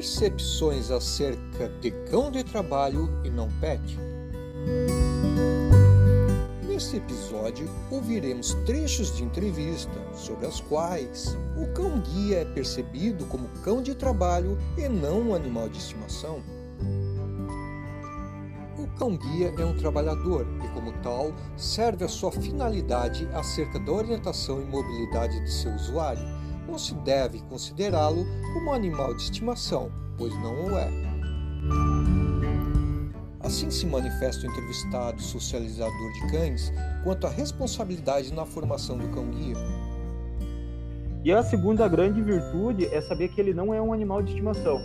Percepções acerca de cão de trabalho e não pet. Neste episódio, ouviremos trechos de entrevista sobre as quais o cão-guia é percebido como cão de trabalho e não um animal de estimação. O cão-guia é um trabalhador e, como tal, serve a sua finalidade acerca da orientação e mobilidade de seu usuário. Não se deve considerá-lo como animal de estimação, pois não o é. Assim se manifesta o entrevistado socializador de cães quanto à responsabilidade na formação do cão-guia. E a segunda grande virtude é saber que ele não é um animal de estimação.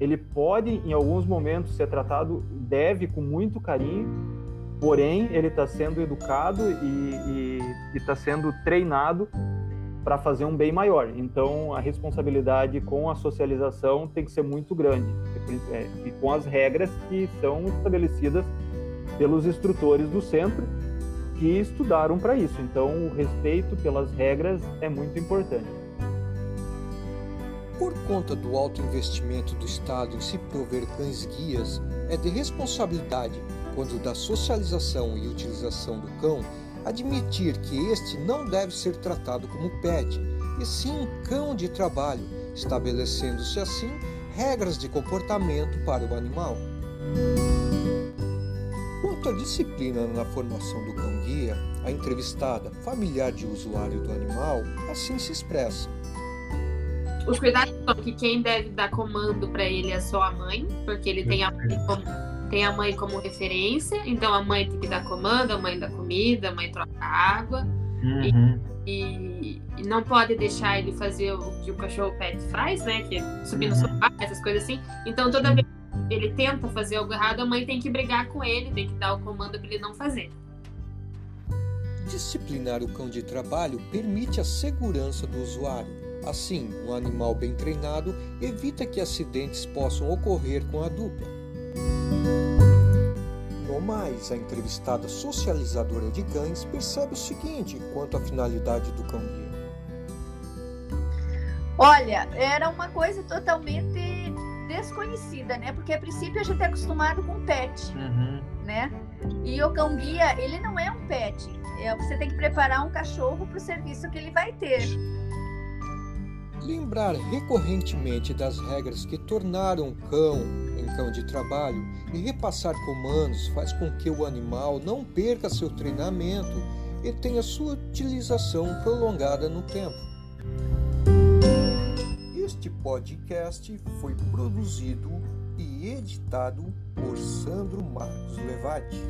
Ele pode, em alguns momentos, ser tratado, deve, com muito carinho, porém, ele está sendo educado e está sendo treinado para fazer um bem maior. Então, a responsabilidade com a socialização tem que ser muito grande é, e com as regras que são estabelecidas pelos instrutores do centro que estudaram para isso. Então, o respeito pelas regras é muito importante. Por conta do alto investimento do Estado em se prover cães-guias, é de responsabilidade, quando da socialização e utilização do cão, admitir que este não deve ser tratado como pet, e sim um cão de trabalho, estabelecendo-se assim regras de comportamento para o animal. Quanto à disciplina na formação do cão-guia, a entrevistada, familiar de usuário do animal, assim se expressa. Os cuidados são que quem deve dar comando para ele é só a mãe, porque ele tem a mãe como tem a mãe como referência, então a mãe tem que dar comando, a mãe dá comida, a mãe troca água. Uhum. E, e, não pode deixar ele fazer o que o cachorro pet faz, né? Que é subir no uhum. sofá, essas coisas assim. Então toda vez que ele tenta fazer algo errado, a mãe tem que brigar com ele, tem que dar o comando para ele não fazer. Disciplinar o cão de trabalho permite a segurança do usuário. Assim, um animal bem treinado evita que acidentes possam ocorrer com a dupla. No mais, a entrevistada socializadora de cães percebe o seguinte quanto à finalidade do cão guia. Olha, era uma coisa totalmente desconhecida, né? Porque a princípio a gente é acostumado com pet, uhum. né? E o cão guia, ele não é um pet. É, você tem que preparar um cachorro para o serviço que ele vai ter. Lembrar recorrentemente das regras que tornaram o cão em cão de trabalho e repassar comandos faz com que o animal não perca seu treinamento e tenha sua utilização prolongada no tempo. Este podcast foi produzido e editado por Sandro Marcos Levati.